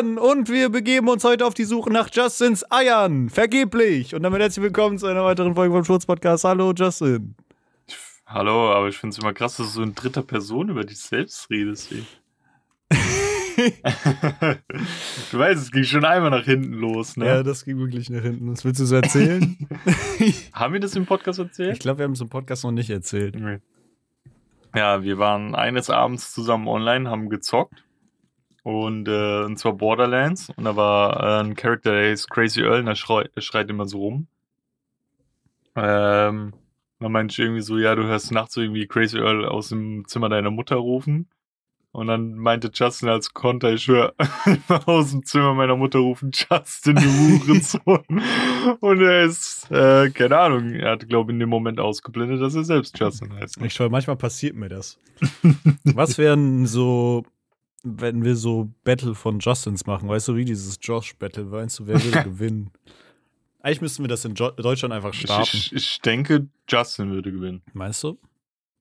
Eiern und wir begeben uns heute auf die Suche nach Justins Eiern. Vergeblich. Und damit herzlich willkommen zu einer weiteren Folge vom Schurz-Podcast. Hallo, Justin. Hallo, aber ich finde es immer krass, dass du so in dritter Person über dich selbst redest. Du weißt, es ging schon einmal nach hinten los, ne? Ja, das ging wirklich nach hinten. Was willst du so erzählen? haben wir das im Podcast erzählt? Ich glaube, wir haben es im Podcast noch nicht erzählt. Nee. Ja, wir waren eines Abends zusammen online, haben gezockt. Und, äh, und zwar Borderlands. Und da war äh, ein Charakter, der ist Crazy Earl, und der, schrei der schreit immer so rum. Ähm, dann meinte ich irgendwie so, ja, du hörst nachts irgendwie Crazy Earl aus dem Zimmer deiner Mutter rufen. Und dann meinte Justin als Konter, ich höre aus dem Zimmer meiner Mutter rufen, Justin, du Hurensohn. und er ist, äh, keine Ahnung, er hat, glaube ich, in dem Moment ausgeblendet, dass er selbst Justin heißt. Ich schaue, manchmal passiert mir das. Was wären so, wenn wir so Battle von Justins machen, weißt du, wie dieses Josh-Battle, meinst du, wer würde gewinnen? Eigentlich müssten wir das in jo Deutschland einfach starten. Ich, ich denke, Justin würde gewinnen. Meinst du?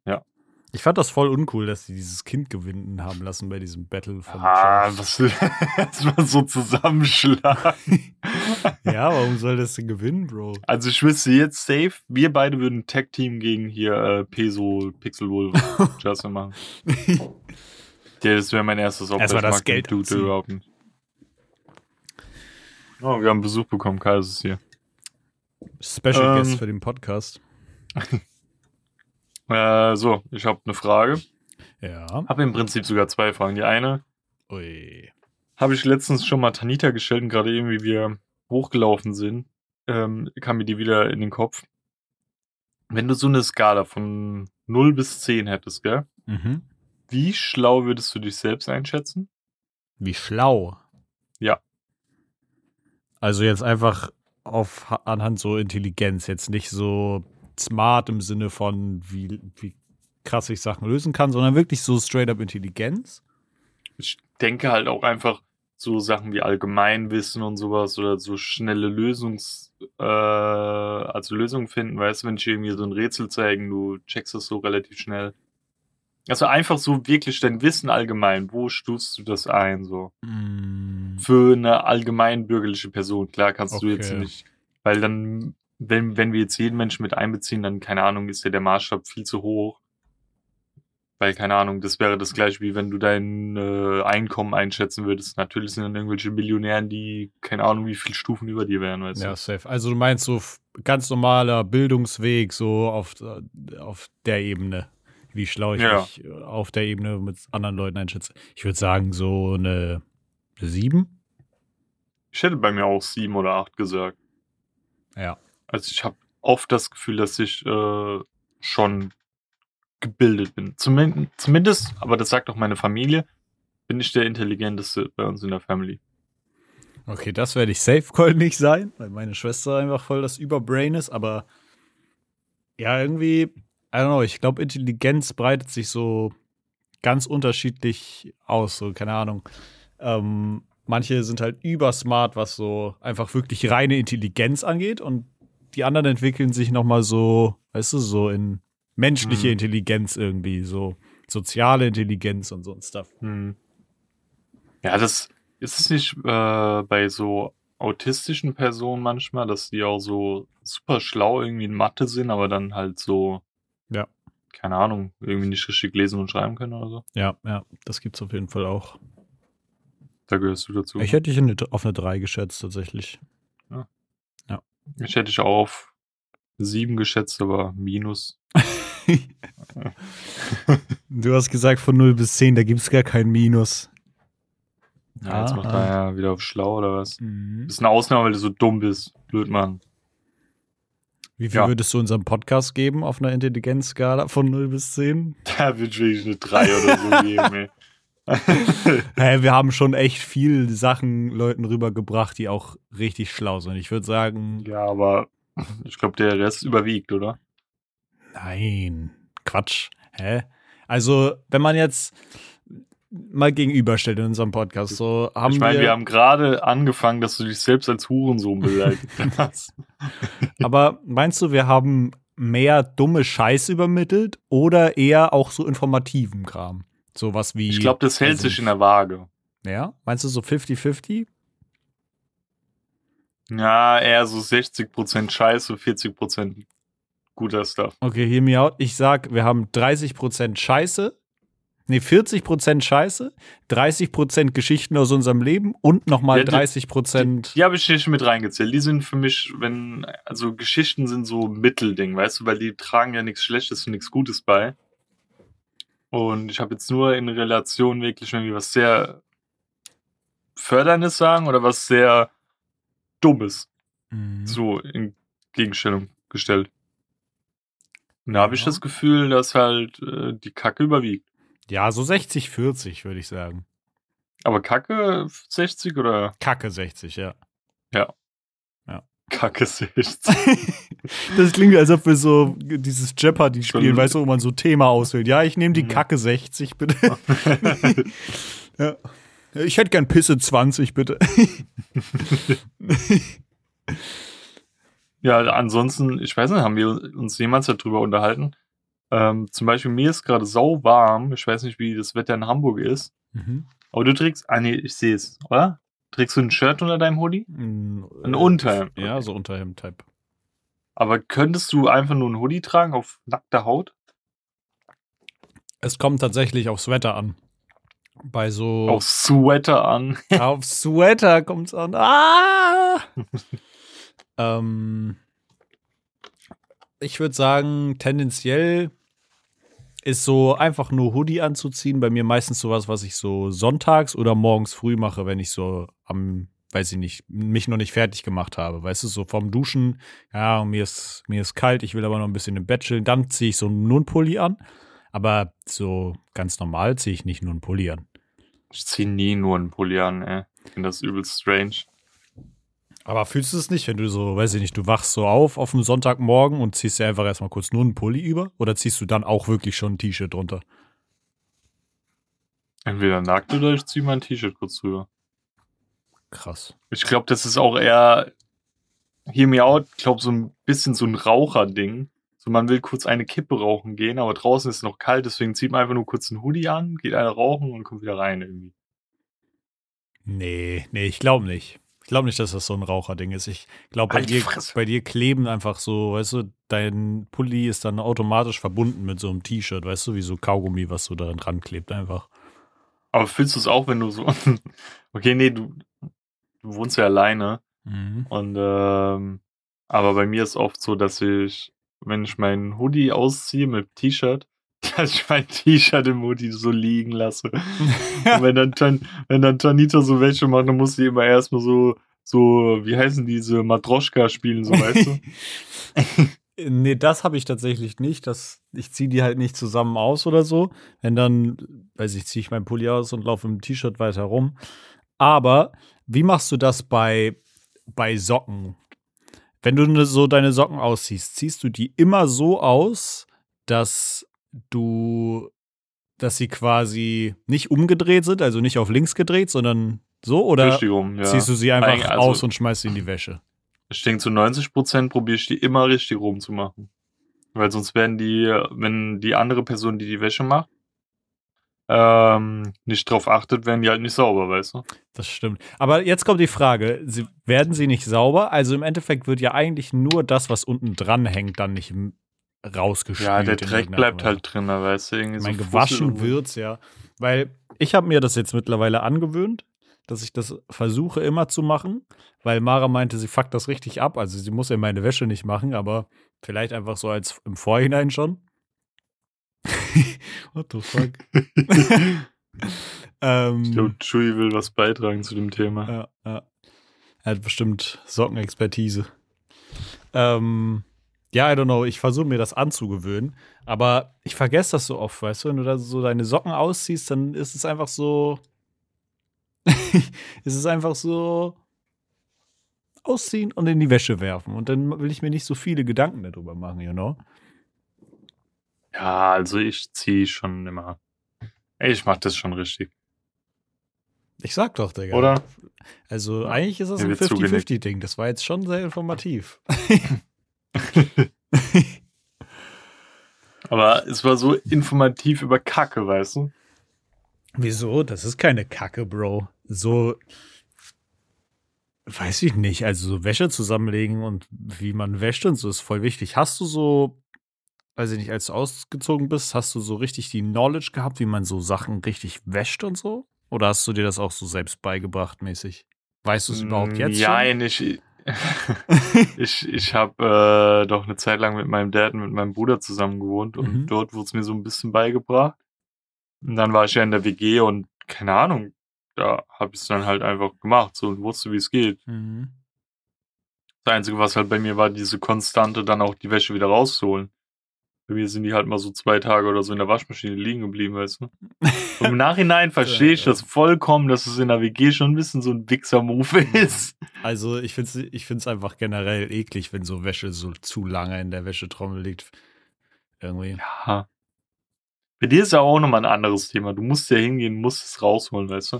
Ja. Ich fand das voll uncool, dass sie dieses Kind gewinnen haben lassen bei diesem Battle von Ah, was das war so zusammenschlagen. ja, warum soll das denn gewinnen, Bro? Also ich wüsste jetzt safe, wir beide würden Tag-Team gegen hier äh, Peso, Pixel Wolf, Justin machen. Ja, das wäre mein erstes Opfer. Erstmal das Geld Dude überhaupt nicht. Oh, wir haben Besuch bekommen, Kai ist hier. Special ähm, Guest für den Podcast. Äh, so, ich habe eine Frage. Ja. Habe im Prinzip sogar zwei Fragen. Die eine habe ich letztens schon mal Tanita gestellt und gerade eben, wie wir hochgelaufen sind, ähm, kam mir die wieder in den Kopf. Wenn du so eine Skala von 0 bis 10 hättest, gell? Mhm. Wie schlau würdest du dich selbst einschätzen? Wie schlau? Ja. Also jetzt einfach auf anhand so Intelligenz, jetzt nicht so smart im Sinne von, wie, wie krass ich Sachen lösen kann, sondern wirklich so straight up Intelligenz. Ich denke halt auch einfach so Sachen wie Allgemeinwissen und sowas oder so schnelle Lösungs, äh, also Lösungen finden, weißt du, wenn ich irgendwie so ein Rätsel zeigen, du checkst das so relativ schnell. Also einfach so wirklich dein Wissen allgemein, wo stufst du das ein, so? Mm. Für eine allgemeinbürgerliche Person, klar kannst okay. du jetzt nicht, weil dann wenn, wenn wir jetzt jeden Menschen mit einbeziehen, dann, keine Ahnung, ist ja der Maßstab viel zu hoch. Weil, keine Ahnung, das wäre das gleiche, wie wenn du dein äh, Einkommen einschätzen würdest. Natürlich sind dann irgendwelche Millionären, die, keine Ahnung, wie viele Stufen über dir wären, weißt ja, du. safe. Also du meinst so ganz normaler Bildungsweg, so auf, äh, auf der Ebene. Wie schlau ich Ja. mich auf der Ebene mit anderen Leuten einschätze. Ich würde sagen, so eine sieben. Ich hätte bei mir auch sieben oder acht gesagt. Ja. Also ich habe oft das Gefühl, dass ich äh, schon gebildet bin. Zumindest, zumindest, aber das sagt auch meine Familie, bin ich der Intelligenteste bei uns in der Family. Okay, das werde ich safe call nicht sein, weil meine Schwester einfach voll das Überbrain ist, aber ja, irgendwie, I don't know, ich glaube, Intelligenz breitet sich so ganz unterschiedlich aus, so, keine Ahnung. Ähm, manche sind halt übersmart, was so einfach wirklich reine Intelligenz angeht und die anderen entwickeln sich nochmal so, weißt du, so in menschliche Hm. Intelligenz irgendwie, so soziale Intelligenz und so ein Stuff. Hm. Ja, das ist es nicht äh, bei so autistischen Personen manchmal, dass die auch so super schlau irgendwie in Mathe sind, aber dann halt so. Keine Ahnung, irgendwie nicht richtig lesen und schreiben können oder so. Ja, ja, das gibt's auf jeden Fall auch. Da gehörst du dazu. Ich hätte dich in auf eine 3 geschätzt, tatsächlich. Ich hätte dich auch auf sieben geschätzt, aber minus. Du hast gesagt von 0 bis 10, da gibt's gar kein Minus. Ja, jetzt macht Aha. er ja wieder auf schlau oder was? Mhm. Ist eine Ausnahme, weil du so dumm bist. Blöd, Mann. Wie viel Ja. würdest du unserem Podcast geben auf einer Intelligenzskala von 0 bis 10? Da würde ich wirklich eine 3 oder so geben, ey. Hä, wir haben schon echt viel Sachen Leuten rübergebracht, die auch richtig schlau sind. Ich würde sagen, ja, aber ich glaube, der Rest überwiegt, oder? nein, Quatsch. Hä? Also, wenn man jetzt mal gegenüberstellt in unserem Podcast, so haben ich meine, wir, wir haben gerade angefangen, dass du dich selbst als Hurensohn beleidigt hast. aber meinst du, wir haben mehr dumme Scheiß übermittelt oder eher auch so informativen Kram? Sowas wie. Ich glaube, das hält weiß sich in der Waage. Ja? Meinst du so 50-50? Ja, eher so 60% Scheiße, 40% guter Stuff. Okay, hear me out. Ich sag, wir haben 30% Scheiße. Nee, 40% Scheiße, 30% Geschichten aus unserem Leben und nochmal Ja, die- 30%. Die habe ich nicht mit reingezählt. Die sind für mich, wenn, also Geschichten sind so Mittelding, weißt du, weil die tragen ja nichts Schlechtes und nichts Gutes bei. Und ich habe jetzt nur in Relation wirklich irgendwie was sehr Förderndes sagen oder was sehr Dummes Mhm. so in Gegenstellung gestellt. Und da habe ich das Gefühl, dass halt äh, die Kacke überwiegt. Ja, so 60-40, würde ich sagen. Aber Kacke 60 oder Kacke 60, ja. Kacke 60? Das klingt, als ob wir so dieses Jeopardy spielen, weißt du, wo man so Thema auswählt. Ja, ich nehme die Mhm. Kacke 60, bitte. ja. Ich hätte gern Pisse 20, bitte. Ja, ansonsten, ich weiß nicht, haben wir uns jemals darüber unterhalten? Ähm, zum Beispiel, mir ist gerade sau warm. Ich weiß nicht, wie das Wetter in Hamburg ist. Mhm. Aber du trägst, ah nee, ich sehe es, oder? Trägst du ein Shirt unter deinem Hoodie? Ein Ein Unterhemd. Ja, so Unterhemd-Type. Aber könntest du einfach nur ein Hoodie tragen auf nackter Haut? Es kommt tatsächlich aufs Wetter an. Bei so. Auf Sweater an? Auf Sweater kommt's an. Ah! ähm, ich würde sagen, tendenziell ist so einfach nur Hoodie anzuziehen. Bei mir meistens sowas, was ich so sonntags oder morgens früh mache, wenn ich so am, weiß ich nicht, mich noch nicht fertig gemacht habe. Weißt du, so vom Duschen, ja, mir ist, mir ist kalt, ich will aber noch ein bisschen im Bett chillen. Dann ziehe ich so nur einen Pulli an. Aber so ganz normal ziehe ich nicht nur einen Pulli an. Ich zieh nie nur einen Pulli an, ey. Ich finde das übelst strange. Aber fühlst du es nicht, wenn du so, weiß ich nicht, du wachst so auf auf dem Sonntagmorgen und ziehst dir einfach erstmal kurz nur einen Pulli über? Oder ziehst du dann auch wirklich schon ein T-Shirt drunter? Entweder nackt oder ich zieh mein T-Shirt kurz drüber. Krass. Ich glaube, das ist auch eher, hear me out, ich glaube, so ein bisschen so ein Raucherding. So, man will kurz eine Kippe rauchen gehen, aber draußen ist es noch kalt, deswegen zieht man einfach nur kurz einen Hoodie an, geht einer rauchen und kommt wieder rein irgendwie. Nee, nee, ich glaube nicht. Ich glaube nicht, dass das so ein Raucherding ist. Ich glaube, bei, Halt dir, bei dir kleben einfach so, weißt du, dein Pulli ist dann automatisch verbunden mit so einem T-Shirt, weißt du, wie so Kaugummi, was so daran dran klebt einfach. Aber fühlst du es auch, wenn du so, okay, nee, du, du wohnst ja alleine Mhm. und, ähm, aber bei mir ist oft so, dass ich, wenn ich meinen Hoodie ausziehe mit T-Shirt, dass ich mein T-Shirt im Hoodie so liegen lasse. Und wenn dann, Tan- wenn dann Tanita so welche macht, dann muss sie immer erstmal so, so, wie heißen diese Matroschka spielen, so weißt du? Nee, das habe ich tatsächlich nicht. Das, ich ziehe die halt nicht zusammen aus oder so. Wenn dann, weiß ich, ziehe ich meinen Pulli aus und laufe im T-Shirt weiter rum. Aber wie machst du das bei, bei Socken? Wenn du ne- so deine Socken ausziehst, ziehst du die immer so aus, dass du, dass sie quasi nicht umgedreht sind, also nicht auf links gedreht, sondern so? Oder Richtig rum, ja. ziehst du sie einfach Eigentlich, also- aus und schmeißt sie in die Wäsche? Ich denke, zu 90% probiere ich die immer richtig rum zu machen. Weil sonst werden die, wenn die andere Person, die die Wäsche macht, ähm, nicht drauf achtet, werden die halt nicht sauber, weißt du? Das stimmt. Aber jetzt kommt die Frage: sie, Werden sie nicht sauber? Also im Endeffekt wird ja eigentlich nur das, was unten dran hängt, dann nicht rausgespült. Ja, der Dreck bleibt halt drin, da weißt du, irgendwie. Ich so gewaschen wird's ja. Weil ich habe mir das jetzt mittlerweile angewöhnt, dass ich das versuche immer zu machen, weil Mara meinte, sie fuckt das richtig ab. Also sie muss ja meine Wäsche nicht machen, aber vielleicht einfach so als im Vorhinein schon. What the fuck? ähm, Ich glaube, Chewie will was beitragen zu dem Thema. ja, ja. Er hat bestimmt Sockenexpertise. Ähm, ja, I don't know. Ich versuche mir das anzugewöhnen. Aber ich vergesse das so oft, weißt du? Wenn du da so deine Socken ausziehst, dann ist es einfach so. es ist einfach so. Ausziehen und in die Wäsche werfen. Und dann will ich mir nicht so viele Gedanken darüber machen, you know? Ja, also ich ziehe schon immer. Ich mach das schon richtig. Ich sag doch, Digga. Oder? Also eigentlich ist das Mir ein wird zugenickt. 50-50-Ding. Das war jetzt schon sehr informativ. Aber es war so informativ über Kacke, weißt du? Wieso? Das ist keine Kacke, Bro. So, weiß ich nicht. Also so Wäsche zusammenlegen und wie man wäscht und so ist voll wichtig. Hast du so, weiß ich nicht, als du ausgezogen bist, hast du so richtig die Knowledge gehabt, wie man so Sachen richtig wäscht und so? Oder hast du dir das auch so selbst beigebracht mäßig? Weißt du es überhaupt jetzt Ja, schon? ich, ich, ich habe äh, doch eine Zeit lang mit meinem Dad und mit meinem Bruder zusammen gewohnt und Mhm. dort wurde es mir so ein bisschen beigebracht. Und dann war ich ja in der WG und keine Ahnung, da habe ich es dann halt einfach gemacht so und wusste, wie es geht. Mhm. Das Einzige, was halt bei mir war, diese Konstante, dann auch die Wäsche wieder rauszuholen. Bei mir sind die halt mal so zwei Tage oder so in der Waschmaschine liegen geblieben, weißt du? Und Im Nachhinein verstehe ich das vollkommen, dass es in der WG schon ein bisschen so ein Wichser-Move ist. Also ich finde es ich find's einfach generell eklig, wenn so Wäsche so zu lange in der Wäschetrommel liegt. Irgendwie. Ja. Bei dir ist ja auch nochmal ein anderes Thema. Du musst ja hingehen, musst es rausholen, weißt du?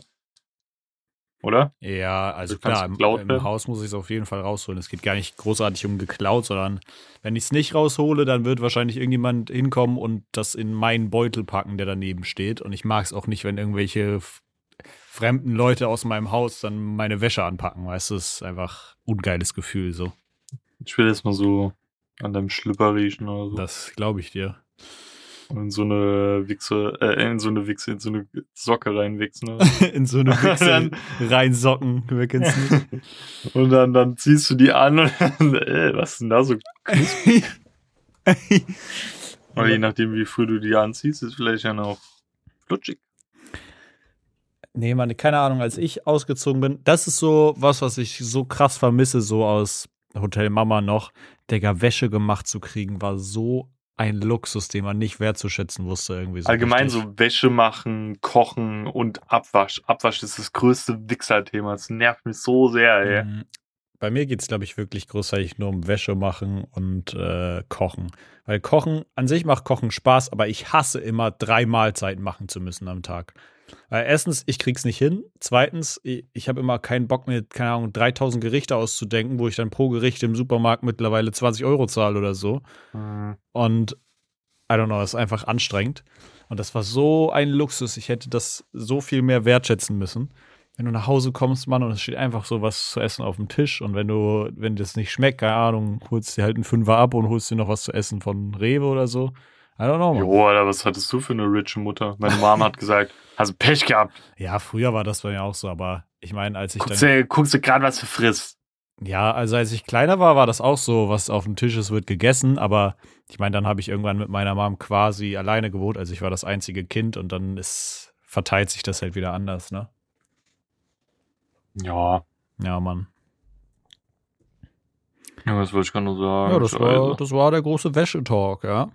Oder? Ja, also klar, im, im. Haus muss ich es auf jeden Fall rausholen. Es geht gar nicht großartig um geklaut, sondern wenn ich es nicht raushole, dann wird wahrscheinlich irgendjemand hinkommen und das in meinen Beutel packen, der daneben steht. Und ich mag es auch nicht, wenn irgendwelche fremden Leute aus meinem Haus dann meine Wäsche anpacken, weißt du? Das ist einfach ungeiles Gefühl so. Ich will jetzt mal so an deinem Schlüpper riechen oder so. Das glaube ich dir. In so eine Wichse, äh, in so eine Wichse, in so eine Socke reinwichsen. Oder? in so eine Wichse Dann- reinsocken, wer kennt's nicht? und dann, dann ziehst du die an und dann, äh, was ist denn da so? Oder je nachdem, wie früh du die anziehst, ist vielleicht ja noch flutschig. Nee, Mann, keine Ahnung, als ich ausgezogen bin, das ist so was, was ich so krass vermisse, so aus Hotel Mama noch. Digga, Wäsche gemacht zu kriegen, war so ein Luxus, den man nicht wertzuschätzen wusste, irgendwie so. Allgemein richtig. so Wäsche machen, kochen und Abwasch. Abwasch ist das größte Wichser-Thema. Das nervt mich so sehr, ey. Bei mir geht es, glaube ich, wirklich großartig nur um Wäsche machen und äh, Kochen. Weil Kochen, an sich macht Kochen Spaß, aber ich hasse immer, drei Mahlzeiten machen zu müssen am Tag. Weil erstens, ich krieg's nicht hin. Zweitens, ich, ich habe immer keinen Bock, mir, keine Ahnung, 3000 Gerichte auszudenken, wo ich dann pro Gericht im Supermarkt mittlerweile 20 Euro zahle oder so. Mhm. Und I don't know, das ist einfach anstrengend. Und das war so ein Luxus. Ich hätte das so viel mehr wertschätzen müssen. Wenn du nach Hause kommst, Mann, und es steht einfach so was zu essen auf dem Tisch. Und wenn du, wenn dir das nicht schmeckt, keine Ahnung, holst dir halt einen Fünfer ab und holst dir noch was zu essen von Rewe oder so. I don't know, Mann. Jo, Alter, was hattest du für eine riche Mutter? Meine Mom hat gesagt, hast du Pech gehabt. Ja, früher war das bei mir auch so, aber ich meine, als ich Guckst dann. du, guckst du gerade, was du frisst. Ja, also als ich kleiner war, war das auch so, was auf dem Tisch ist, wird gegessen. Aber ich meine, dann habe ich irgendwann mit meiner Mom quasi alleine gewohnt. Also ich war das einzige Kind und dann ist, verteilt sich das halt wieder anders, ne? Ja, Ja, Mann. ja, was wollte ich gerade nur sagen? Ja, das war, Scheiße. das war der große Wäschetalk, ja.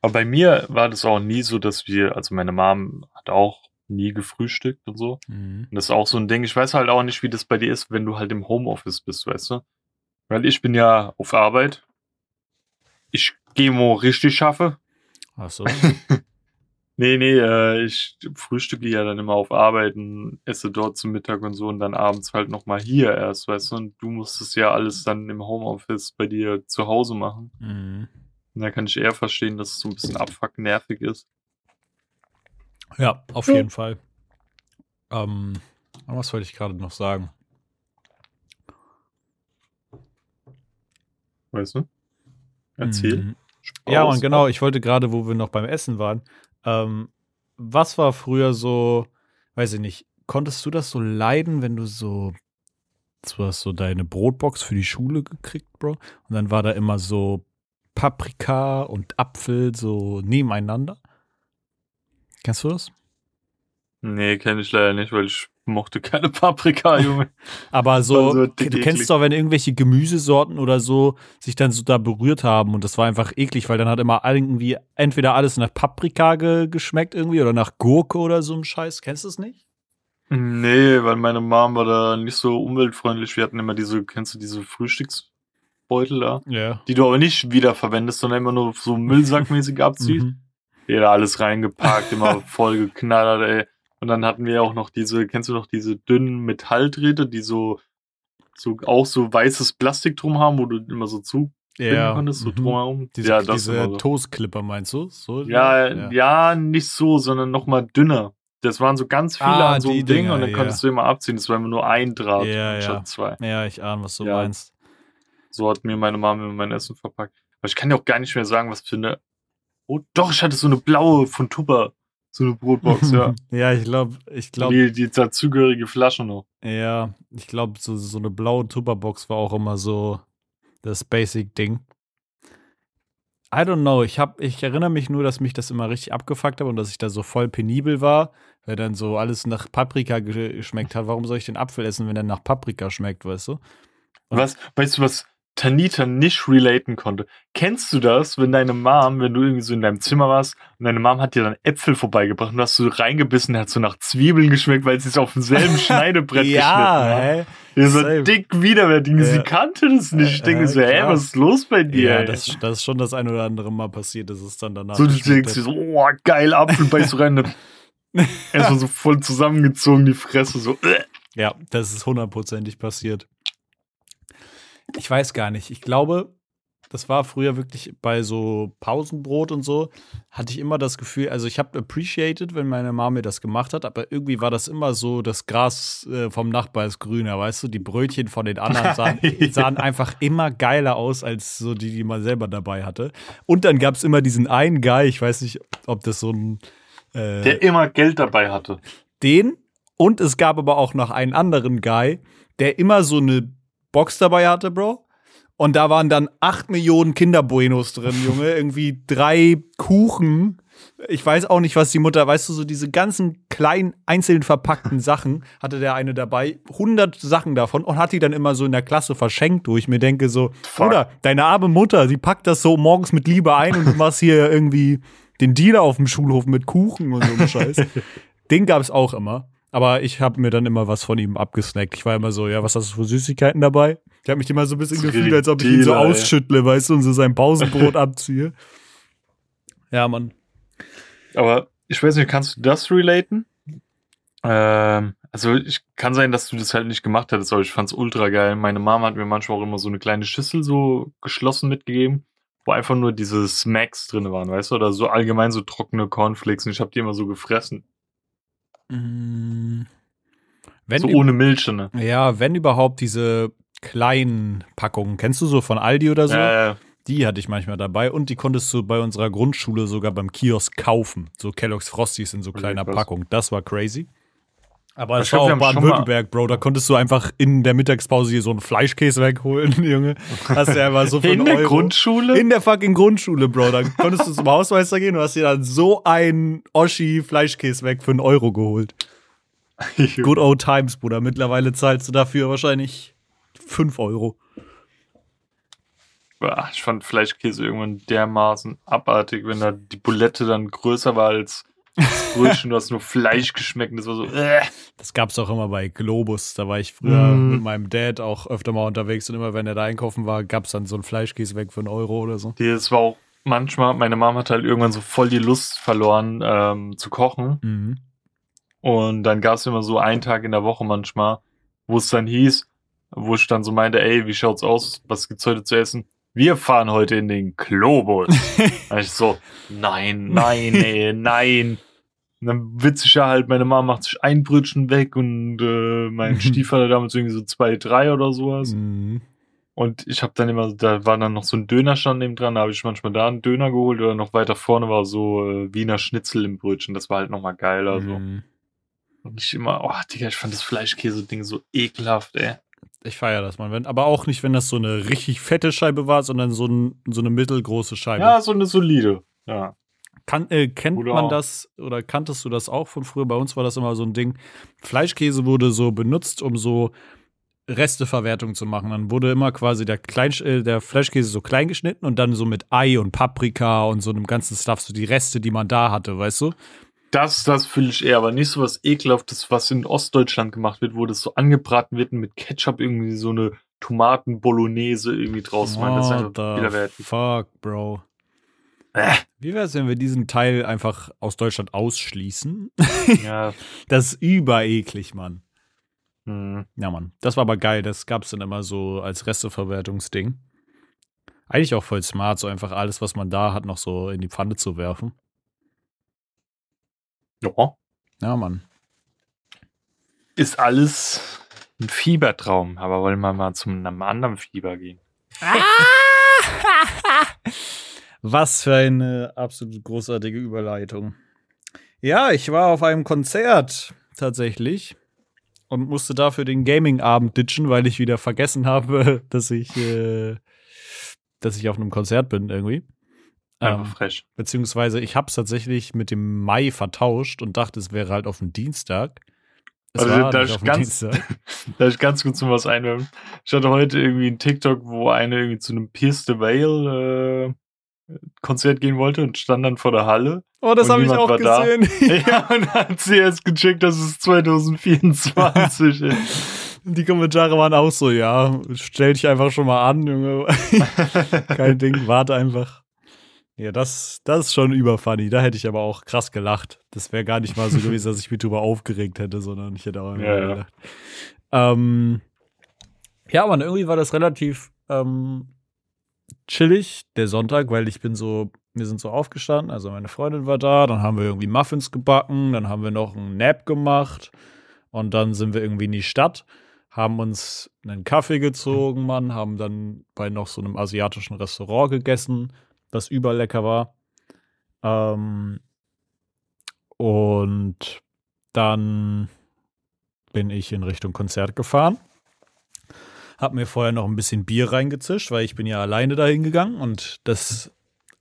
Aber bei mir war das auch nie so, dass wir, also meine Mom hat auch nie gefrühstückt und so. Mhm. Und das ist auch so ein Ding. Ich weiß halt auch nicht, wie das bei dir ist, wenn du halt im Homeoffice bist, weißt du? Weil ich bin ja auf Arbeit. Ich gehe wo richtig schaffe. Ach so. Nee, nee, äh, ich frühstücke ja dann immer auf Arbeiten, esse dort zum Mittag und so und dann abends halt nochmal hier erst, weißt du? Und du musst es ja alles dann im Homeoffice bei dir zu Hause machen. mhm. Und da kann ich eher verstehen, dass es so ein bisschen abfuck nervig ist. Ja, auf jeden Fall. Ähm, was wollte ich gerade noch sagen? Weißt du? Erzähl. Mhm. Ja, und genau, ich wollte gerade, wo wir noch beim Essen waren, ähm, was war früher so, weiß ich nicht, konntest du das so leiden, wenn du so, du hast so deine Brotbox für die Schule gekriegt, Bro, und dann war da immer so Paprika und Apfel so nebeneinander? Kennst du das? Nee, kenne ich leider nicht, weil ich mochte keine Paprika, Junge. Aber so, so du dick kennst doch, wenn irgendwelche Gemüsesorten oder so sich dann so da berührt haben und das war einfach eklig, weil dann hat immer irgendwie entweder alles nach Paprika ge geschmeckt irgendwie oder nach Gurke oder so ein Scheiß. Kennst du es nicht? Nee, weil meine Mom war da nicht so umweltfreundlich. Wir hatten immer diese, kennst du diese Frühstücksbeutel da? Ja. Die du aber nicht wiederverwendest, sondern immer nur so müllsackmäßig abziehst. Mhm. Jeder alles reingepackt, immer voll geknallert, ey. Und dann hatten wir auch noch diese, kennst du noch diese dünnen Metalldrähte, die so, so auch so weißes Plastik drum haben, wo du immer so zu Ja. konntest, so Mhm. drumherum. Diese, ja, das diese so. Toastclipper meinst du? So, Ja, ja, nicht so, sondern noch mal dünner. das waren so ganz viele Ah, an so die einem Ding Dinger, und dann ja. konntest du immer abziehen. Das war immer nur ein Draht Ja, ja. zwei. Ja, ich ahne, was du Ja. meinst. So hat mir meine Mama immer mein Essen verpackt. Aber ich kann dir auch gar nicht mehr sagen, was für eine. Oh, doch, ich hatte so eine blaue von Tupper. So eine Brotbox, ja. ja, ich glaube, ich glaube, Die, die dazugehörige Flasche noch. ja, ich glaube, so, so eine blaue Tupperbox war auch immer so das Basic-Ding. I don't know. Ich, hab, ich erinnere mich nur, dass mich das immer richtig abgefuckt hat und dass ich da so voll penibel war, weil dann so alles nach Paprika ge- geschmeckt hat. Warum soll ich den Apfel essen, wenn der nach Paprika schmeckt, weißt du? Und- Was, weißt du, was Tanita nicht relaten konnte? Kennst du das, wenn deine Mom, wenn du irgendwie so in deinem Zimmer warst und deine Mom hat dir dann Äpfel vorbeigebracht und du hast so reingebissen, hat so nach Zwiebeln geschmeckt, weil sie es auf demselben Schneidebrett geschnitten hat. Der so dick widerwärtig. Sie Ja. kannte das nicht. Ich denke Ja, so, hä, was ist los bei dir? Ja, das, das ist schon das ein oder andere Mal passiert, dass es dann danach. so, du denkst dir so, oh, geil, Apfel, beißt du rein. Erstmal so voll zusammengezogen, die Fresse, so, äh. Ja, das ist hundertprozentig passiert. Ich weiß gar nicht. Ich glaube, das war früher wirklich bei so Pausenbrot und so, hatte ich immer das Gefühl, also ich habe appreciated, wenn meine Mama mir das gemacht hat, aber irgendwie war das immer so, das Gras äh, vom Nachbar ist grüner, weißt du? Die Brötchen von den anderen sahen, sahen einfach immer geiler aus, als so die, die man selber dabei hatte. Und dann gab es immer diesen einen Guy, ich weiß nicht, ob das so ein äh, der immer Geld dabei hatte. den und es gab aber auch noch einen anderen Guy, der immer so eine Box dabei hatte, Bro. Und da waren dann acht Millionen Kinderbuenos drin, Junge. Irgendwie drei Kuchen. Ich weiß auch nicht, was die Mutter, weißt du, so diese ganzen kleinen, einzeln verpackten Sachen hatte der eine dabei. 100 Sachen davon und hat die dann immer so in der Klasse verschenkt, wo ich mir denke so. Bruder, deine arme Mutter, die packt das so morgens mit Liebe ein und du machst hier irgendwie den Dealer auf dem Schulhof mit Kuchen und so einem Scheiß. Den gab es auch immer. Aber ich habe mir dann immer was von ihm abgesnackt. Ich war immer so, ja, was hast du für Süßigkeiten dabei? Ich habe mich immer so ein bisschen gefühlt, als ob ich ihn so ausschüttle, weißt du, und so sein Pausenbrot abziehe. Ja, Mann. Aber ich weiß nicht, kannst du das relaten? Ähm, also ich kann sein, dass du das halt nicht gemacht hättest, aber ich fand's ultra geil. Meine Mama hat mir manchmal auch immer so eine kleine Schüssel so geschlossen mitgegeben, wo einfach nur diese Smacks drin waren, weißt du, oder so allgemein so trockene Cornflakes und ich habe die immer so gefressen. Mm. Wenn so ohne Milch, ne? ja, wenn überhaupt diese kleinen Packungen, kennst du so von Aldi oder so? Ja, ja. Die hatte ich manchmal dabei und die konntest du bei unserer Grundschule sogar beim Kiosk kaufen. So Kellogg's Frosties in so kleiner. Packung. Das war crazy. Aber es glaub, war auch Baden-Württemberg, Bro. Da konntest du einfach in der Mittagspause hier so einen Fleischkäse wegholen, Junge. Hast du einfach so für In der Euro. Grundschule? In der fucking Grundschule, Bro. Da konntest du zum Hausmeister gehen und hast dir dann so einen Oschi-Fleischkäse weg für einen Euro geholt. Good old times, Bruder. Mittlerweile zahlst du dafür wahrscheinlich 5 Euro. Ich fand Fleischkäse irgendwann dermaßen abartig, wenn da die Bulette dann größer war als das Brötchen, du hast nur Fleisch geschmeckt und das war so, äh. Das gab's auch immer bei Globus. Da war ich früher Mm. mit meinem Dad auch öfter mal unterwegs und immer, wenn er da einkaufen war, gab's dann so einen Fleischkäse weg für einen Euro oder so. Das war auch manchmal, meine Mom hat halt irgendwann so voll die Lust verloren ähm, zu kochen. Mhm. Und dann gab es immer so einen Tag in der Woche manchmal, wo es dann hieß, wo ich dann so meinte, ey, wie schaut's aus? Was gibt's heute zu essen? Wir fahren heute in den Globus. ich so, nein, nein, ey, nein. Und dann witzig ja halt, meine Mama macht sich ein Brötchen weg und äh, mein Stiefvater damals irgendwie so zwei, drei oder sowas. Mhm. Und ich habe dann immer, da war dann noch so ein Dönerstand neben dran, da habe ich manchmal da einen Döner geholt oder noch weiter vorne war so äh, Wiener Schnitzel im Brötchen. Das war halt nochmal geil. Also. Mhm. Und ich immer, oh, Digga, ich fand das Fleischkäse-Ding so ekelhaft, ey. Ich feiere das mal. Wenn, aber auch nicht, wenn das so eine richtig fette Scheibe war, sondern so, ein, so eine mittelgroße Scheibe. Ja, so eine solide. Ja. Kann, äh, kennt Oder man das oder kanntest du das auch von früher? Bei uns war das immer so ein Ding. Fleischkäse wurde so benutzt, um so Resteverwertung zu machen. Dann wurde immer quasi der, Klein, äh, der Fleischkäse so klein geschnitten und dann so mit Ei und Paprika und so einem ganzen Stuff, so die Reste, die man da hatte, weißt du? Das, das fühle ich eher, aber nicht so was Ekelhaftes, was in Ostdeutschland gemacht wird, wo das so angebraten wird und mit Ketchup irgendwie so eine Tomaten-Bolognese irgendwie draus machen. Das ist einfach widerwärtig. fuck, Bro. Wie wäre es, wenn wir diesen Teil einfach aus Deutschland ausschließen? ja. Das ist übereklig, Mann. Hm. Ja, Mann. Das war aber geil. Das gab es dann immer so als Resteverwertungsding. Eigentlich auch voll smart, so einfach alles, was man da hat, noch so in die Pfanne zu werfen. Ja. Ja, Mann. Ist alles ein Fiebertraum, aber wollen wir mal zu einem anderen Fieber gehen? Was für eine absolut großartige Überleitung. Ja, ich war auf einem Konzert tatsächlich und musste dafür den Gaming-Abend ditchen, weil ich wieder vergessen habe, dass ich, äh, dass ich auf einem Konzert bin irgendwie. Ähm, fresh. Beziehungsweise ich habe es tatsächlich mit dem Mai vertauscht und dachte, es wäre halt auf dem Dienstag. Es also, da ich ganz, da ich ganz kurz noch was einwerfen. Ich hatte heute irgendwie ein TikTok, wo eine irgendwie zu einem Pierce the Veil äh, Konzert gehen wollte und stand dann vor der Halle. Oh, das habe ich auch gesehen. ja, und hat sie erst gecheckt, dass es 2024 ist. Die Kommentare waren auch so, ja, stell dich einfach schon mal an, Junge. Kein Ding, warte einfach. Ja, das, das ist schon überfunny. Da hätte ich aber auch krass gelacht. Das wäre gar nicht mal so gewesen, dass ich mich drüber aufgeregt hätte, sondern ich hätte auch einfach ja, gelacht. Ja. Ähm, ja, aber irgendwie war das relativ ähm, chillig, der Sonntag, weil ich bin so, wir sind so aufgestanden, also meine Freundin war da, dann haben wir irgendwie Muffins gebacken, dann haben wir noch einen Nap gemacht und dann sind wir irgendwie in die Stadt, haben uns einen Kaffee gezogen, Mann, haben dann bei noch so einem asiatischen Restaurant gegessen was überlecker war. Ähm, und dann bin ich in Richtung Konzert gefahren. Hab mir vorher noch ein bisschen Bier reingezischt, weil ich bin ja alleine dahin gegangen und das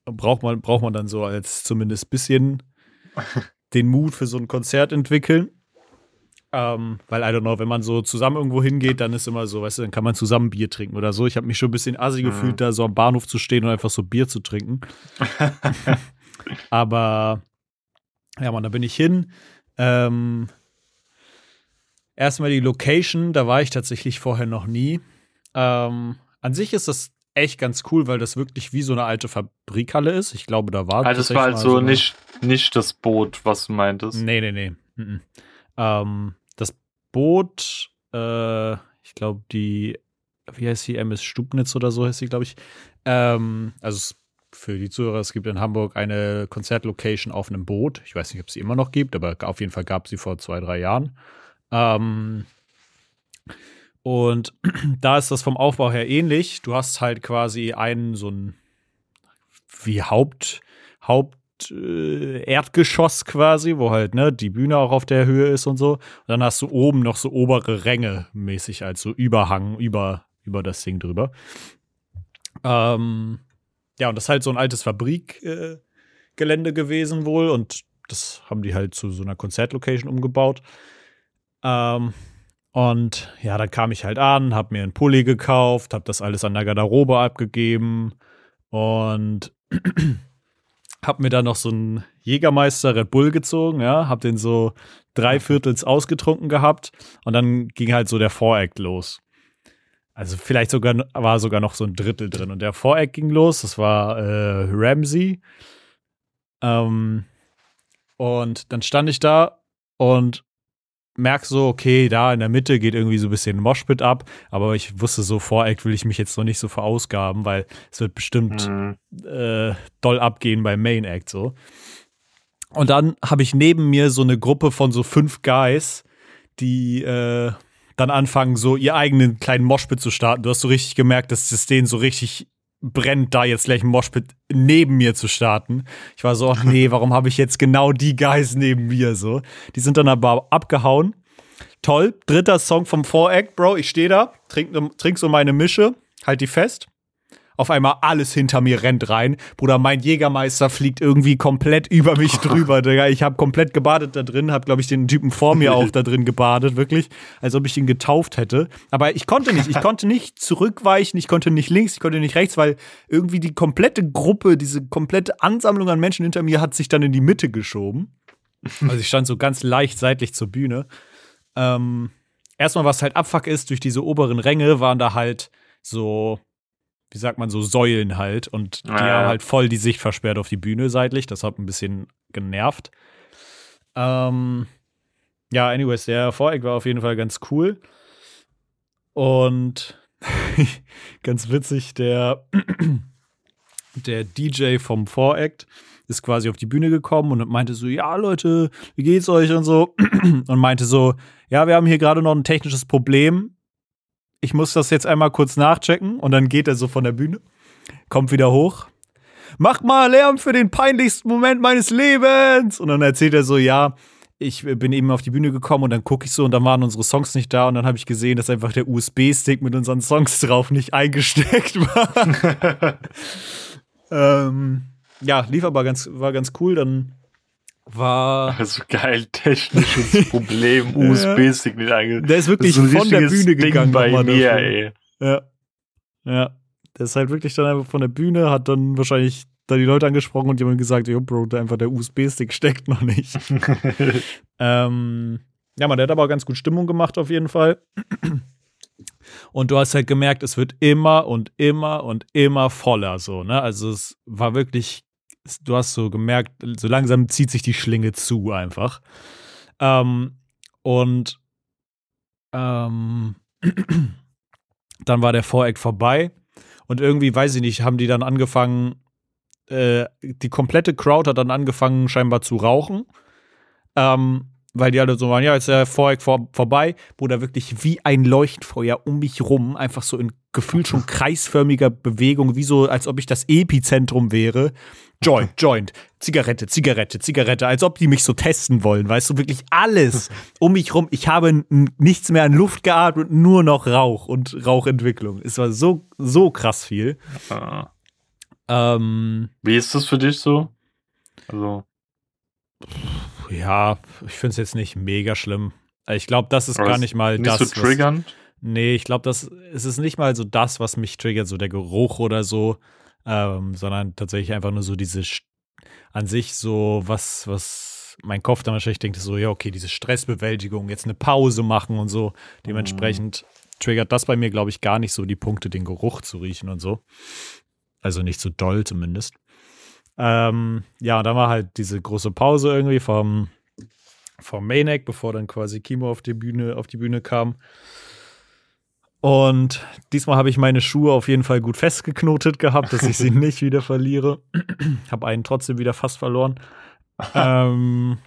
braucht man, braucht man dann so als zumindest bisschen den Mut für so ein Konzert entwickeln. Ähm, weil, I don't know, wenn man so zusammen irgendwo hingeht, dann ist immer so, weißt du, dann kann man zusammen Bier trinken oder so. Ich habe mich schon ein bisschen assi mhm. gefühlt, da so am Bahnhof zu stehen und einfach so Bier zu trinken. Aber ja, man, da bin ich hin. Ähm, erstmal die Location, da war ich tatsächlich vorher noch nie. Ähm, an sich ist das echt ganz cool, weil das wirklich wie so eine alte Fabrikhalle ist. Ich glaube, da war Also, das war halt so nicht, nicht das Boot, was du meintest. Nee, nee, nee. Ähm, das Boot, äh, ich glaube, die, wie heißt sie, MS Stubnitz oder so heißt sie, glaube ich. Ähm, also für die Zuhörer, es gibt in Hamburg eine Konzertlocation auf einem Boot. Ich weiß nicht, ob es sie immer noch gibt, aber auf jeden Fall gab sie vor zwei, drei Jahren. Ähm, und da ist das vom Aufbau her ähnlich. Du hast halt quasi einen so ein wie Haupt, Haupt äh, Erdgeschoss quasi, wo halt ne die Bühne auch auf der Höhe ist und so. Und dann hast du oben noch so obere Ränge mäßig als so Überhang über über das Ding drüber. Ähm, ja und das ist halt so ein altes Fabrikgelände äh, gewesen wohl und das haben die halt zu so einer Konzertlocation umgebaut. Ähm, und ja, dann kam ich halt an, hab mir einen Pulli gekauft, hab das alles an der Garderobe abgegeben und hab mir da noch so einen Jägermeister Red Bull gezogen, ja, hab den so drei Viertels ausgetrunken gehabt und dann ging halt so der Voreact los. Also vielleicht sogar war sogar noch so ein Drittel drin und der Voreact ging los, das war äh, Ramsey. Ähm, und dann stand ich da und merke so, okay, da in der Mitte geht irgendwie so ein bisschen Moshpit ab, aber ich wusste so, Voreck will ich mich jetzt noch nicht so verausgaben, weil es wird bestimmt mhm. äh, doll abgehen beim Main Act so. Und dann habe ich neben mir so eine Gruppe von so fünf Guys, die äh, dann anfangen, so ihr eigenen kleinen Moshpit zu starten. Du hast so richtig gemerkt, dass es denen so richtig brennt, da jetzt gleich ein Moshpit neben mir zu starten. Ich war so, ach nee, warum habe ich jetzt genau die Guys neben mir so? Die sind dann aber abgehauen. Toll, dritter Song vom Voreact, Bro. Ich stehe da, trink, trink so meine Mische, halt die fest auf einmal alles hinter mir rennt rein. Bruder, mein Jägermeister fliegt irgendwie komplett über mich drüber. Digga. Ich habe komplett gebadet da drin, habe, glaube ich, den Typen vor mir auch da drin gebadet, wirklich, als ob ich ihn getauft hätte. Aber ich konnte nicht, ich konnte nicht zurückweichen, ich konnte nicht links, ich konnte nicht rechts, weil irgendwie die komplette Gruppe, diese komplette Ansammlung an Menschen hinter mir hat sich dann in die Mitte geschoben. Also ich stand so ganz leicht seitlich zur Bühne. Ähm, erstmal, was halt Abfuck ist, durch diese oberen Ränge waren da halt so wie sagt man, so Säulen halt. Und die ja. haben halt voll die Sicht versperrt auf die Bühne seitlich. Das hat ein bisschen genervt. Ähm, ja, anyways, der Voreck war auf jeden Fall ganz cool. Und ganz witzig, der der DJ vom Voract ist quasi auf die Bühne gekommen und meinte so, ja Leute, wie geht's euch und so und meinte so, ja, wir haben hier gerade noch ein technisches Problem. Ich muss das jetzt einmal kurz nachchecken und dann geht er so von der Bühne, kommt wieder hoch. Macht mal Lärm für den peinlichsten Moment meines Lebens. Und dann erzählt er so, ja, ich bin eben auf die Bühne gekommen und dann gucke ich so und dann waren unsere Songs nicht da und dann habe ich gesehen, dass einfach der USB-Stick mit unseren Songs drauf nicht eingesteckt war. ähm, ja, lief aber ganz, war ganz cool. Dann war. Also geil, technisches Problem, USB-Stick nicht eingesteckt. Der ist wirklich ist von der Bühne gegangen bei mir, ey. Ja. Ja. Der ist halt wirklich dann einfach von der Bühne, hat dann wahrscheinlich da die Leute angesprochen und die haben gesagt, jo, Bro, da einfach der USB-Stick steckt noch nicht. ähm, ja, man, der hat aber ganz gut Stimmung gemacht auf jeden Fall. Und du hast halt gemerkt, es wird immer und immer und immer voller so, ne? Also es war wirklich, du hast so gemerkt, so langsam zieht sich die Schlinge zu einfach. Ähm, und ähm, dann war der Voreck vorbei und irgendwie, weiß ich nicht, haben die dann angefangen, äh, die komplette Crowd hat dann angefangen, scheinbar zu rauchen. Ähm, weil die alle so waren, ja, jetzt ist der Voreck vor, vorbei, wo da wirklich wie ein Leuchtfeuer um mich rum, einfach so in gefühlt schon kreisförmiger Bewegung, wie so, als ob ich das Epizentrum wäre. Joint, Joint, Zigarette, Zigarette, Zigarette, als ob die mich so testen wollen, weißt du, wirklich alles um mich rum. Ich habe nichts mehr an Luft geatmet, nur noch Rauch und Rauchentwicklung. Es war so, so krass viel. Ah. Ähm, wie ist das für dich so? Also ja, ich finde es jetzt nicht mega schlimm. Ich glaube, das ist Aber gar nicht mal nicht das. Nicht so triggernd? Was, nee, ich glaube, das es ist nicht mal so das, was mich triggert, so der Geruch oder so, ähm, sondern tatsächlich einfach nur so diese an sich so was, was mein Kopf dann wahrscheinlich denkt, so, ja, okay, diese Stressbewältigung, jetzt eine Pause machen und so. Dementsprechend mhm. triggert das bei mir, glaube ich, gar nicht so die Punkte, den Geruch zu riechen und so. Also nicht so doll zumindest. Ähm, ja, und dann war halt diese große Pause irgendwie vom, vom Maniac, bevor dann quasi Kimo auf die Bühne, auf die Bühne kam. Und diesmal habe ich meine Schuhe auf jeden Fall gut festgeknotet gehabt, dass ich sie nicht wieder verliere. habe einen trotzdem wieder fast verloren. ähm,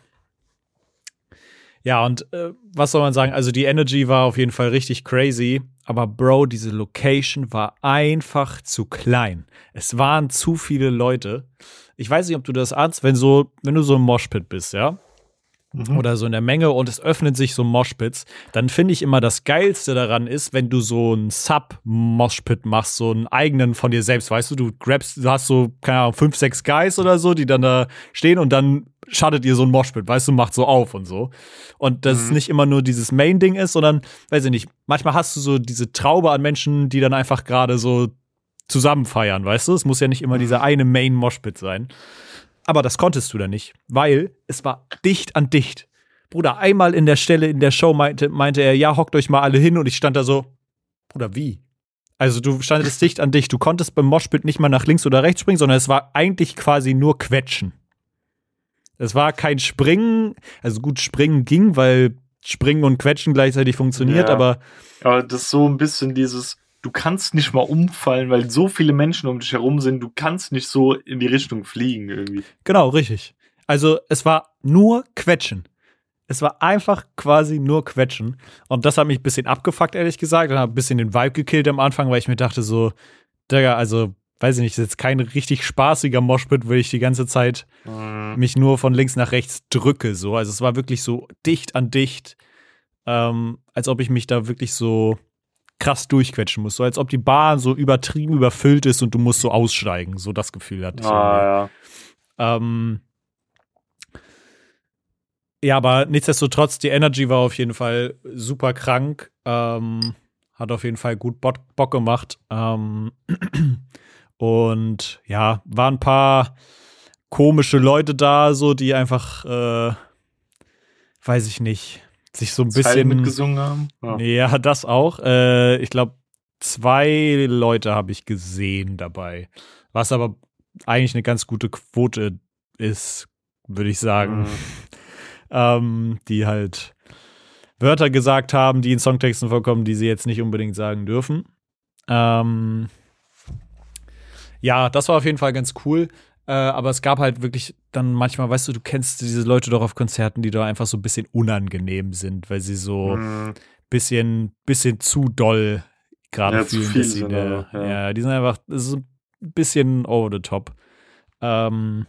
ja, und äh, was soll man sagen? Also die Energy war auf jeden Fall richtig crazy. Aber Bro, diese Location war einfach zu klein. Es waren zu viele Leute. Ich weiß nicht, ob du das ahnst, wenn so, wenn du so im Moshpit bist, ja? Mhm. Oder so in der Menge und es öffnet sich so Moshpits, dann finde ich immer das Geilste daran ist, wenn du so einen Sub-Moshpit machst, so einen eigenen von dir selbst, weißt du, du grabst, du hast so, keine Ahnung, fünf, sechs Guys oder so, die dann da stehen und dann schattet ihr so ein Moshpit, weißt du, macht so auf und so. Und das mhm. nicht immer nur dieses Main-Ding ist, sondern, weiß ich nicht, manchmal hast du so diese Traube an Menschen, die dann einfach gerade so zusammen feiern, weißt du? Es muss ja nicht immer dieser mhm. eine Main-Moshpit sein. Aber das konntest du da nicht, weil es war dicht an dicht. Bruder, einmal in der Stelle in der Show meinte, meinte er, ja, hockt euch mal alle hin und ich stand da so, Bruder, wie? Also du standest dicht an dicht. Du konntest beim Moshpit nicht mal nach links oder rechts springen, sondern es war eigentlich quasi nur Quetschen. Es war kein Springen, also gut, Springen ging, weil Springen und Quetschen gleichzeitig funktioniert, ja. aber. Aber das ist so ein bisschen dieses, du kannst nicht mal umfallen, weil so viele Menschen um dich herum sind, du kannst nicht so in die Richtung fliegen irgendwie. Genau, richtig. Also es war nur Quetschen. Es war einfach quasi nur Quetschen. Und das hat mich ein bisschen abgefuckt, ehrlich gesagt. Und hat ein bisschen den Vibe gekillt am Anfang, weil ich mir dachte so, Digga, also weiß ich nicht, das ist jetzt kein richtig spaßiger Moshpit, wo ich die ganze Zeit mhm. mich nur von links nach rechts drücke. So. Also es war wirklich so dicht an dicht, ähm, als ob ich mich da wirklich so krass durchquetschen muss. So als ob die Bahn so übertrieben überfüllt ist und du musst so aussteigen. So das Gefühl hatte ich. Ah, ja. Ähm, ja, aber nichtsdestotrotz, die Energy war auf jeden Fall super krank. Ähm, hat auf jeden Fall gut Bock, Bock gemacht. Ähm, Und ja, waren ein paar komische Leute da, so die einfach, äh, weiß ich nicht, sich so ein bisschen. Zeilen mitgesungen haben? Ja, ja das auch. Äh, ich glaube, zwei Leute habe ich gesehen dabei. Was aber eigentlich eine ganz gute Quote ist, würde ich sagen. Mhm. ähm, die halt Wörter gesagt haben, die in Songtexten vorkommen, die sie jetzt nicht unbedingt sagen dürfen. Ähm, Ja, das war auf jeden Fall ganz cool. Äh, aber es gab halt wirklich dann manchmal, weißt du, du kennst diese Leute doch auf Konzerten, die da einfach so ein bisschen unangenehm sind, weil sie so ein Mhm. bisschen, bisschen zu doll gerade Ja, fühlen. dass sie ja. ja. die sind einfach das ist ein bisschen over the top. Ähm,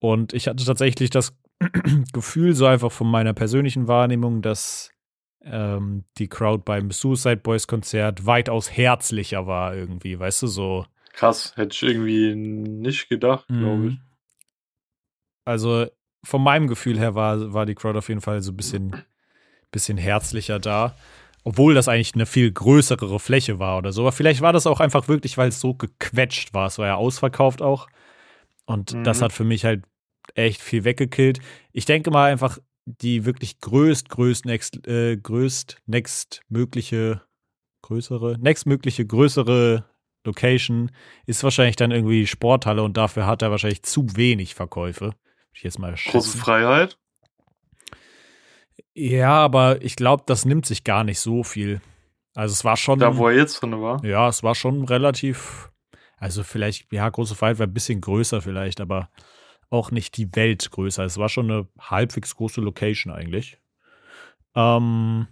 und ich hatte tatsächlich das Gefühl, so einfach von meiner persönlichen Wahrnehmung, dass ähm, die Crowd beim Suicide Boys Konzert weitaus herzlicher war irgendwie, weißt du, so. Krass, hätte ich irgendwie nicht gedacht, glaube ich. Mhm. Also von meinem Gefühl her war, war die Crowd auf jeden Fall so ein bisschen, bisschen herzlicher da. Obwohl das eigentlich eine viel größere Fläche war oder so. Aber vielleicht war das auch einfach wirklich, weil es so gequetscht war. Es war ja ausverkauft auch. Und Mhm. das hat für mich halt echt viel weggekillt. Ich denke mal einfach, die wirklich größt, größt, next, äh, größt, next mögliche, größere, next mögliche größere Location ist wahrscheinlich dann irgendwie die Sporthalle und dafür hat er wahrscheinlich zu wenig Verkäufe. Würde ich jetzt mal Große. Freiheit. Ja, aber ich glaube, das nimmt sich gar nicht so viel. Also es war schon. Da, wo er jetzt drin war. Ja, es war schon relativ, also vielleicht, ja, große Freiheit war ein bisschen größer vielleicht, aber auch nicht die Welt größer. Es war schon eine halbwegs große Location eigentlich. Ähm,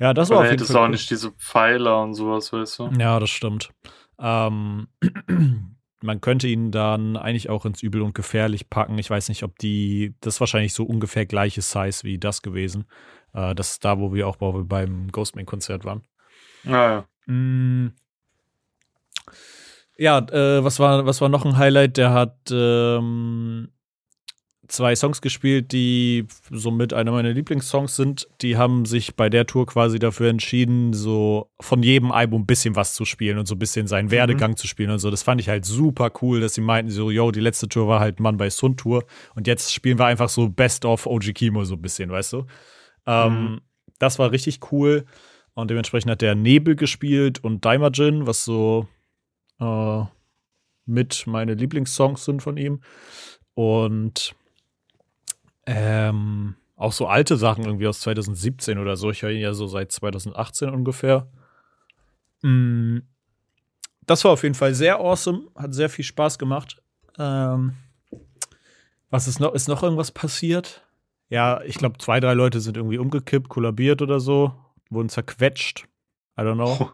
ja, das war Aber auf jeden Fall auch cool. nicht diese Pfeiler und sowas, weißt du? Ja, das stimmt. Ähm, man könnte ihn dann eigentlich auch ins Übel und gefährlich packen. Ich weiß nicht, ob die, das ist wahrscheinlich so ungefähr gleiche Size wie das gewesen. Äh, das ist da, wo wir auch bei- beim Ghostman-Konzert waren. Naja. Mm. Ja, äh, was war, was war noch ein Highlight? Der hat ähm, zwei Songs gespielt, die somit einer meiner Lieblingssongs sind. Die haben sich bei der Tour quasi dafür entschieden, so von jedem Album ein bisschen was zu spielen und so ein bisschen seinen Werdegang zu spielen und so. Das fand ich halt super cool, dass sie meinten, so, yo, die letzte Tour war halt Mann bei Sun Tour und jetzt spielen wir einfach so Best of OG Kimo so ein bisschen, weißt du? Ähm, Das war richtig cool. Und dementsprechend hat der Nebel gespielt und Daimajin, was so äh, mit meine Lieblingssongs sind von ihm. Und ähm, auch so alte Sachen irgendwie aus 2017 oder so. Ich höre ihn ja so seit 2018 ungefähr. Mm, Das war auf jeden Fall sehr awesome, hat sehr viel Spaß gemacht. Ähm, was ist noch? Ist noch irgendwas passiert? Ja, ich glaube, zwei, drei Leute sind irgendwie umgekippt, kollabiert oder so, wurden zerquetscht. I don't know.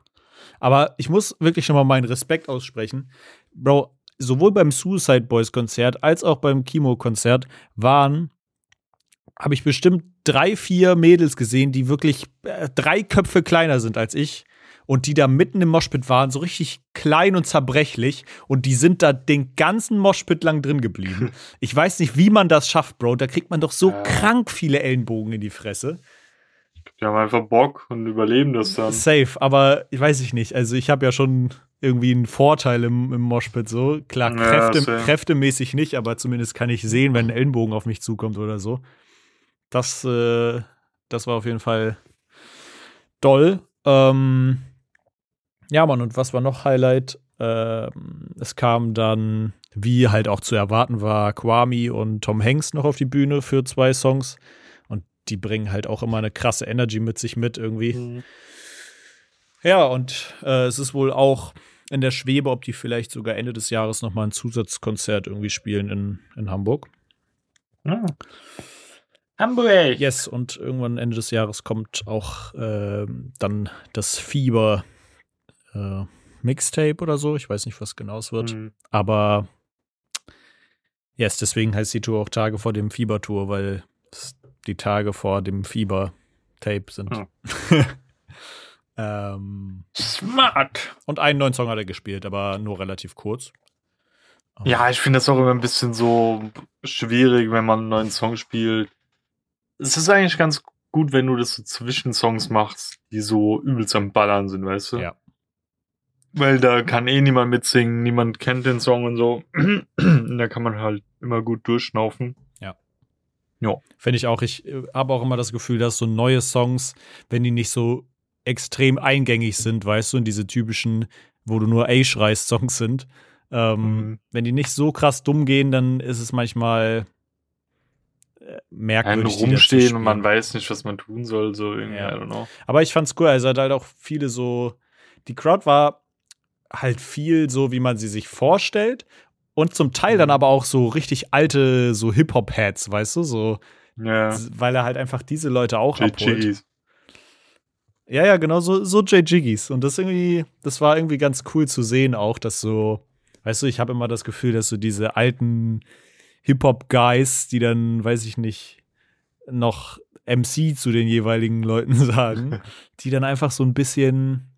Aber ich muss wirklich schon mal meinen Respekt aussprechen. Bro, sowohl beim Suicide Boys Konzert als auch beim Kimo-Konzert waren, habe ich bestimmt drei, vier Mädels gesehen, die wirklich äh, drei Köpfe kleiner sind als ich und die da mitten im Moshpit waren, so richtig klein und zerbrechlich und die sind da den ganzen Moshpit lang drin geblieben. Ich weiß nicht, wie man das schafft, Bro. Da kriegt man doch so Ja. krank viele Ellenbogen in die Fresse. Die haben einfach Bock und überleben das dann. Safe, aber ich weiß ich nicht. Also ich habe ja schon irgendwie einen Vorteil im, im Moshpit so. Klar, Ja, Kräfte, kräftemäßig nicht, aber zumindest kann ich sehen, wenn ein Ellenbogen auf mich zukommt oder so. Das, äh, das war auf jeden Fall doll. Ähm, ja, Mann, und was war noch Highlight? Ähm, es kam dann, wie halt auch zu erwarten war, Kwame und Tom Hanks noch auf die Bühne für zwei Songs. Und die bringen halt auch immer eine krasse Energy mit sich mit irgendwie. Mhm. Ja, und äh, es ist wohl auch in der Schwebe, ob die vielleicht sogar Ende des Jahres nochmal ein Zusatzkonzert irgendwie spielen in, in Hamburg. Ja. Hamburg. Yes, und irgendwann Ende des Jahres kommt auch ähm, dann das Fieber äh, Mixtape oder so. Ich weiß nicht, was genau es wird. Mhm. Aber yes, deswegen heißt die Tour auch Tage vor dem Fieber-Tour, weil die Tage vor dem Fieber-Tape sind. Ja. ähm, Smart. und einen neuen Song hat er gespielt, aber nur relativ kurz. Ja, ich finde das auch immer ein bisschen so schwierig, wenn man einen neuen Song spielt. Es ist eigentlich ganz gut, wenn du das so Zwischensongs machst, die so übelst am Ballern sind, weißt du? Ja. Weil da kann eh niemand mitsingen, niemand kennt den Song und so. Und da kann man halt immer gut durchschnaufen. Finde ich auch. Ich äh, habe auch immer das Gefühl, dass so neue Songs, wenn die nicht so extrem eingängig sind, weißt du, und diese typischen, wo du nur A schreist, Songs sind, ähm, Mhm. wenn die nicht so krass dumm gehen, dann ist es manchmal merkwürdig. zu rumstehen und man weiß nicht, was man tun soll, so irgendwie, Ja. I don't know. Aber ich fand's cool. Also hat halt auch viele so. Die Crowd war halt viel so, wie man sie sich vorstellt. Und zum Teil dann Mhm. aber auch so richtig alte, so Hip-Hop-Heads, weißt du, so, Ja. weil er halt einfach diese Leute auch abholt. Jiggies. Ja, ja, genau, so, so J. Jiggies. Und das irgendwie, das war irgendwie ganz cool zu sehen auch, dass so, weißt du, ich habe immer das Gefühl, dass so diese alten Hip-Hop-Guys, die dann, weiß ich nicht, noch MC zu den jeweiligen Leuten sagen, die dann einfach so ein bisschen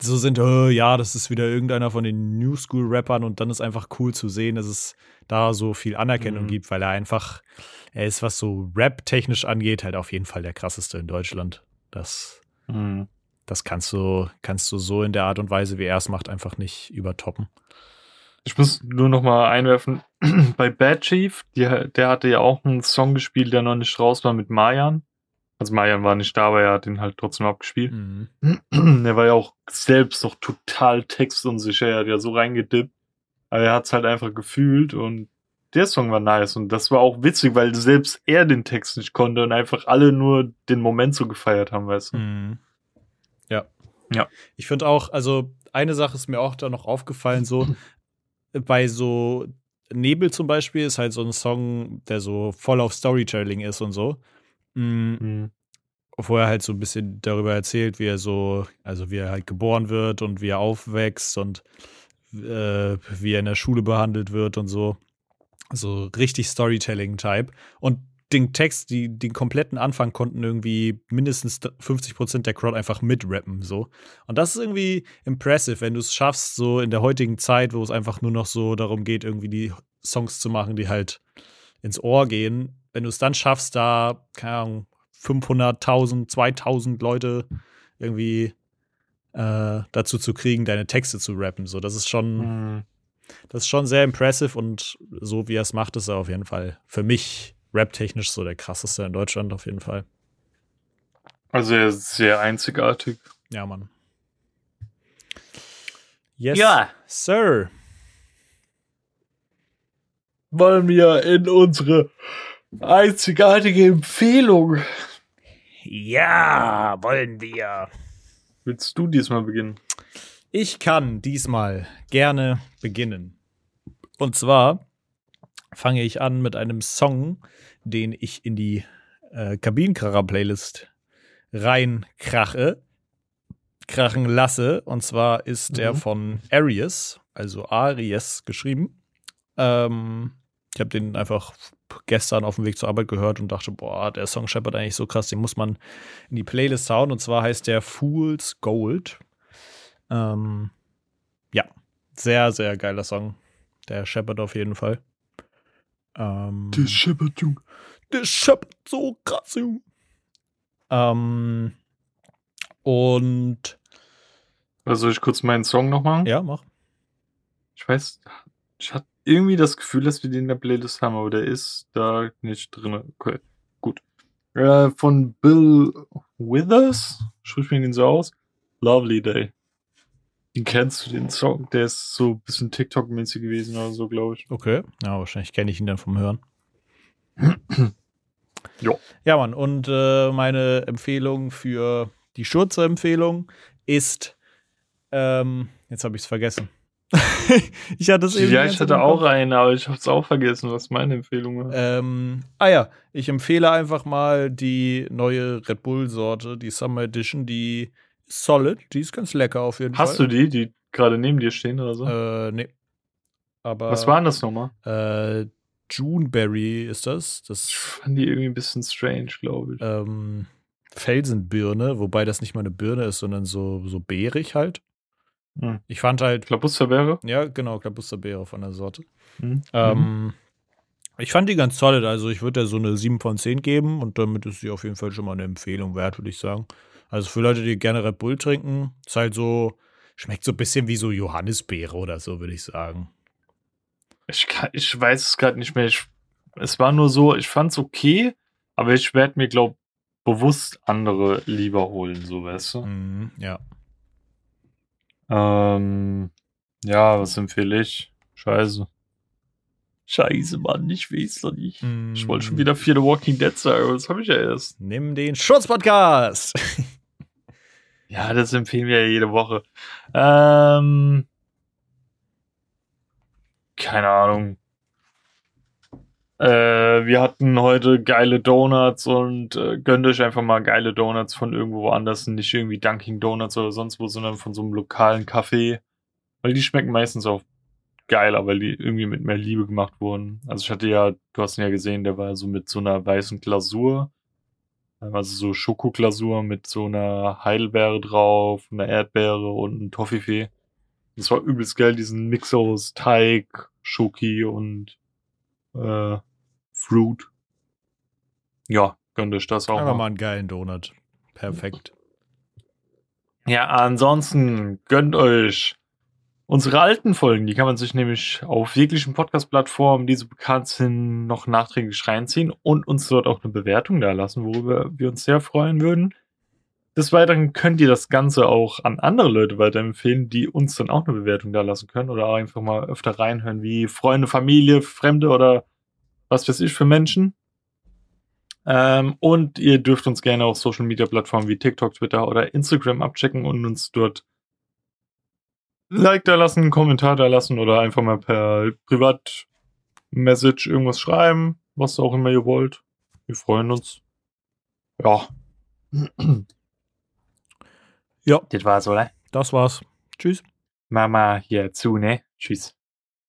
so sind, äh, ja, das ist wieder irgendeiner von den New School-Rappern und dann ist einfach cool zu sehen, dass es da so viel Anerkennung Mhm. gibt, weil er einfach, er ist, was so Rap-technisch angeht, halt auf jeden Fall der krasseste in Deutschland. Das, Mhm. das kannst du, kannst du so in der Art und Weise, wie er es macht, einfach nicht übertoppen. Ich muss nur noch mal einwerfen, bei Bad Chief, die, der hatte ja auch einen Song gespielt, der noch nicht raus war mit Mayan. Also Mayan war nicht da, aber er hat ihn halt trotzdem abgespielt. Mhm. er war ja auch selbst noch total textunsicher, er hat ja so reingedippt. Aber er hat es halt einfach gefühlt und der Song war nice und das war auch witzig, weil selbst er den Text nicht konnte und einfach alle nur den Moment so gefeiert haben, weißt du. Mhm. Ja. Ja. Ich finde auch, also eine Sache ist mir auch da noch aufgefallen, so bei so Nebel zum Beispiel ist halt so ein Song, der so voll auf Storytelling ist und so. Mhm. Mhm. Wo er halt so ein bisschen darüber erzählt, wie er so, also wie er halt geboren wird und wie er aufwächst und äh, wie er in der Schule behandelt wird und so. So richtig Storytelling-Type. Und den Text, die, den kompletten Anfang konnten irgendwie mindestens 50% der Crowd einfach mitrappen, so. Und das ist irgendwie impressive, wenn du es schaffst, so in der heutigen Zeit, wo es einfach nur noch so darum geht, irgendwie die Songs zu machen, die halt ins Ohr gehen. Wenn du es dann schaffst, da, keine Ahnung, 500.000, 2.000 Leute irgendwie äh, dazu zu kriegen, deine Texte zu rappen, so, das ist schon, Mhm. das ist schon sehr impressive und so wie er es macht, ist er auf jeden Fall für mich rap-technisch so der krasseste in Deutschland auf jeden Fall. Also er ist sehr einzigartig. Ja, Mann. Yes, Ja. Sir. Wollen wir in unsere einzigartige Empfehlung. Ja, wollen wir. Willst du diesmal beginnen? Ich kann diesmal gerne beginnen. Und zwar fange ich an mit einem Song, den ich in die äh, Kabinenkracher-Playlist reinkrache, krachen lasse. Und zwar ist der Mhm. von Arias, also Aries geschrieben. Ähm, ich habe den einfach gestern auf dem Weg zur Arbeit gehört und dachte, boah, der Song scheppert eigentlich so krass, den muss man in die Playlist hauen. Und zwar heißt der Fool's Gold. Ähm, ja, sehr, sehr geiler Song. Der scheppert auf jeden Fall. Ähm, Shepherd, Junge. der scheppert so krass, Junge. Ähm, und Also soll ich kurz meinen Song noch machen? ja, mach. Ich weiß, ich hatte irgendwie das Gefühl, dass wir den in der Playlist haben, aber der ist da nicht drin. Okay, gut. Äh, von Bill Withers, spricht man den so aus? Lovely Day. Den kennst du, den Song? Der ist so ein bisschen TikTok-mäßig gewesen oder so, glaube ich. Okay. Ja, wahrscheinlich kenne ich ihn dann vom Hören. Jo. Ja, Mann. Und äh, meine Empfehlung für die Schurze-Empfehlung ist, ähm, jetzt habe ich es vergessen. ich hatte es eben. ja, ich hatte auch einen, aber ich habe es auch vergessen, was meine Empfehlung war. Ähm, ah ja, ich empfehle einfach mal die neue Red Bull-Sorte, die Summer Edition, die solid, die ist ganz lecker auf jeden Hast Fall. du die, die gerade neben dir stehen oder so? Äh, nee. Aber. was waren das nochmal? Äh, Juneberry ist das. Ich Das fand die irgendwie ein bisschen strange, glaube ich. ähm, Felsenbirne, wobei das nicht mal eine Birne ist, sondern so, so beerig halt. Hm. Ich fand halt, Klabusterbeere? ja, genau, Klabusterbeere von der Sorte. Mhm. Ähm, ich fand die ganz solid, also ich würde da so eine 7 von 10 geben und damit ist sie auf jeden Fall schon mal eine Empfehlung wert, würde ich sagen. Also für Leute, die gerne Red Bull trinken, ist halt so, schmeckt so ein bisschen wie so Johannisbeere oder so, würde ich sagen. Ich, kann, ich weiß es gerade nicht mehr. Ich, es war nur so, ich fand es okay, aber ich werde mir, glaub, bewusst andere lieber holen, so weißt du. Mhm, ja. Ähm, ja, was empfehle ich? Scheiße. Scheiße, Mann, ich weiß doch nicht. Ich wollte schon Mm, wieder Fear the Walking Dead sagen, aber das habe ich ja erst. Nimm den Schutzpodcast! Ja, das empfehlen wir ja jede Woche. Ähm, keine Ahnung. Äh, wir hatten heute geile Donuts und äh, gönnt euch einfach mal geile Donuts von irgendwo anders, nicht irgendwie Dunkin' Donuts oder sonst wo, sondern von so einem lokalen Café. Weil die schmecken meistens auch geiler, weil die irgendwie mit mehr Liebe gemacht wurden. Also ich hatte ja, du hast ihn ja gesehen, der war so mit so einer weißen Glasur. Also so Schokoglasur mit so einer Heidelbeere drauf, einer Erdbeere und einem Toffifee. Das war übelst geil, diesen Mix aus Teig, Schoki und äh, Fruit. Ja, gönnt euch das auch Einfach mal. mal einen geilen Donut. Perfekt. Ja, ansonsten gönnt euch unsere alten Folgen. Die kann man sich nämlich auf jeglichen Podcast-Plattformen, die so bekannt sind, noch nachträglich reinziehen und uns dort auch eine Bewertung da lassen, worüber wir uns sehr freuen würden. Des Weiteren könnt ihr das Ganze auch an andere Leute weiterempfehlen, die uns dann auch eine Bewertung da lassen können oder auch einfach mal öfter reinhören, wie Freunde, Familie, Fremde oder was weiß ich für Menschen. Ähm, und ihr dürft uns gerne auf Social Media Plattformen wie TikTok, Twitter oder Instagram abchecken und uns dort Like da lassen, einen Kommentar da lassen oder einfach mal per Privat-Message irgendwas schreiben, was auch immer ihr wollt. Wir freuen uns. Ja. Ja, Das war's, oder? das war's. Tschüss. Mama hier zu, ne? Tschüss.